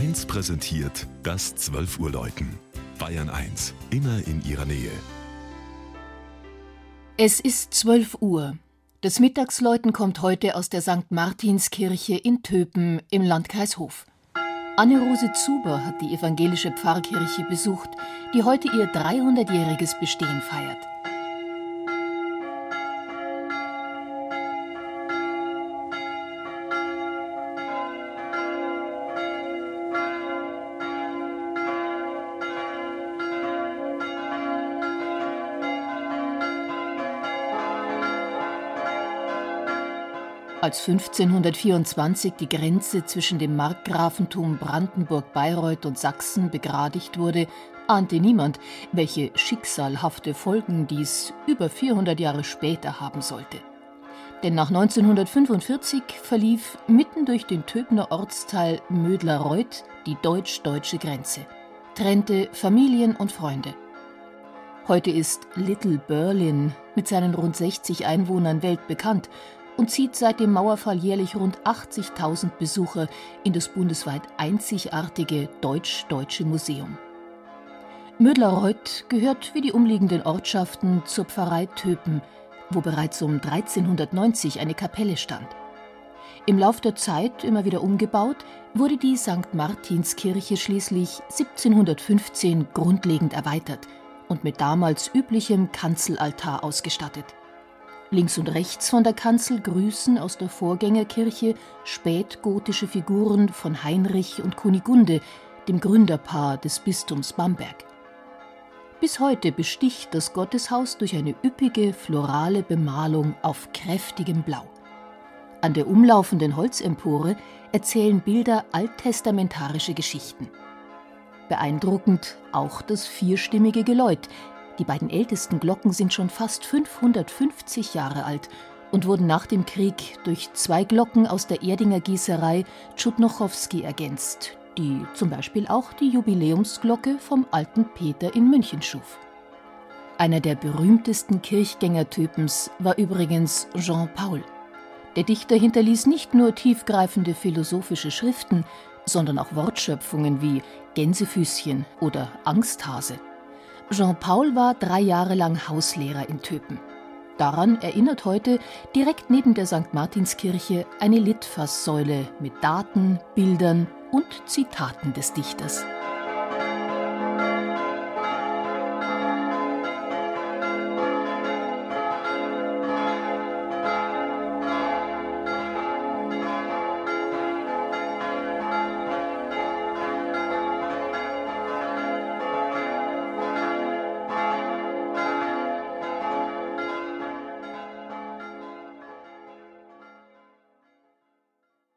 1 präsentiert das 12 Uhr Läuten. Bayern 1, immer in ihrer Nähe. Es ist 12 Uhr. Das Mittagsläuten kommt heute aus der St. Martinskirche in Töpen im Landkreis Hof. Anne-Rose Zuber hat die evangelische Pfarrkirche besucht, die heute ihr 300-jähriges Bestehen feiert. Als 1524 die Grenze zwischen dem Markgrafentum Brandenburg-Bayreuth und Sachsen begradigt wurde, ahnte niemand, welche schicksalhafte Folgen dies über 400 Jahre später haben sollte. Denn nach 1945 verlief mitten durch den Töbner Ortsteil Mödlarreuth die deutsch-deutsche Grenze, trennte Familien und Freunde. Heute ist Little Berlin mit seinen rund 60 Einwohnern weltbekannt und zieht seit dem Mauerfall jährlich rund 80.000 Besucher in das bundesweit einzigartige Deutsch-Deutsche Museum. Mödlarreuth gehört wie die umliegenden Ortschaften zur Pfarrei Töpen, wo bereits um 1390 eine Kapelle stand. Im Lauf der Zeit immer wieder umgebaut, wurde die St. Martinskirche schließlich 1715 grundlegend erweitert und mit damals üblichem Kanzelaltar ausgestattet. Links und rechts von der Kanzel grüßen aus der Vorgängerkirche spätgotische Figuren von Heinrich und Kunigunde, dem Gründerpaar des Bistums Bamberg. Bis heute besticht das Gotteshaus durch eine üppige florale Bemalung auf kräftigem Blau. An der umlaufenden Holzempore erzählen Bilder alttestamentarische Geschichten. Beeindruckend auch das vierstimmige Geläut, die beiden ältesten Glocken sind schon fast 550 Jahre alt und wurden nach dem Krieg durch zwei Glocken aus der Erdinger Gießerei Tschudnochowski ergänzt, die zum Beispiel auch die Jubiläumsglocke vom alten Peter in München schuf. Einer der berühmtesten Kirchgängertypens war übrigens Jean Paul. Der Dichter hinterließ nicht nur tiefgreifende philosophische Schriften, sondern auch Wortschöpfungen wie Gänsefüßchen oder Angsthase. Jean-Paul war drei Jahre lang Hauslehrer in Töpen. Daran erinnert heute direkt neben der St. Martinskirche eine Litfaßsäule mit Daten, Bildern und Zitaten des Dichters.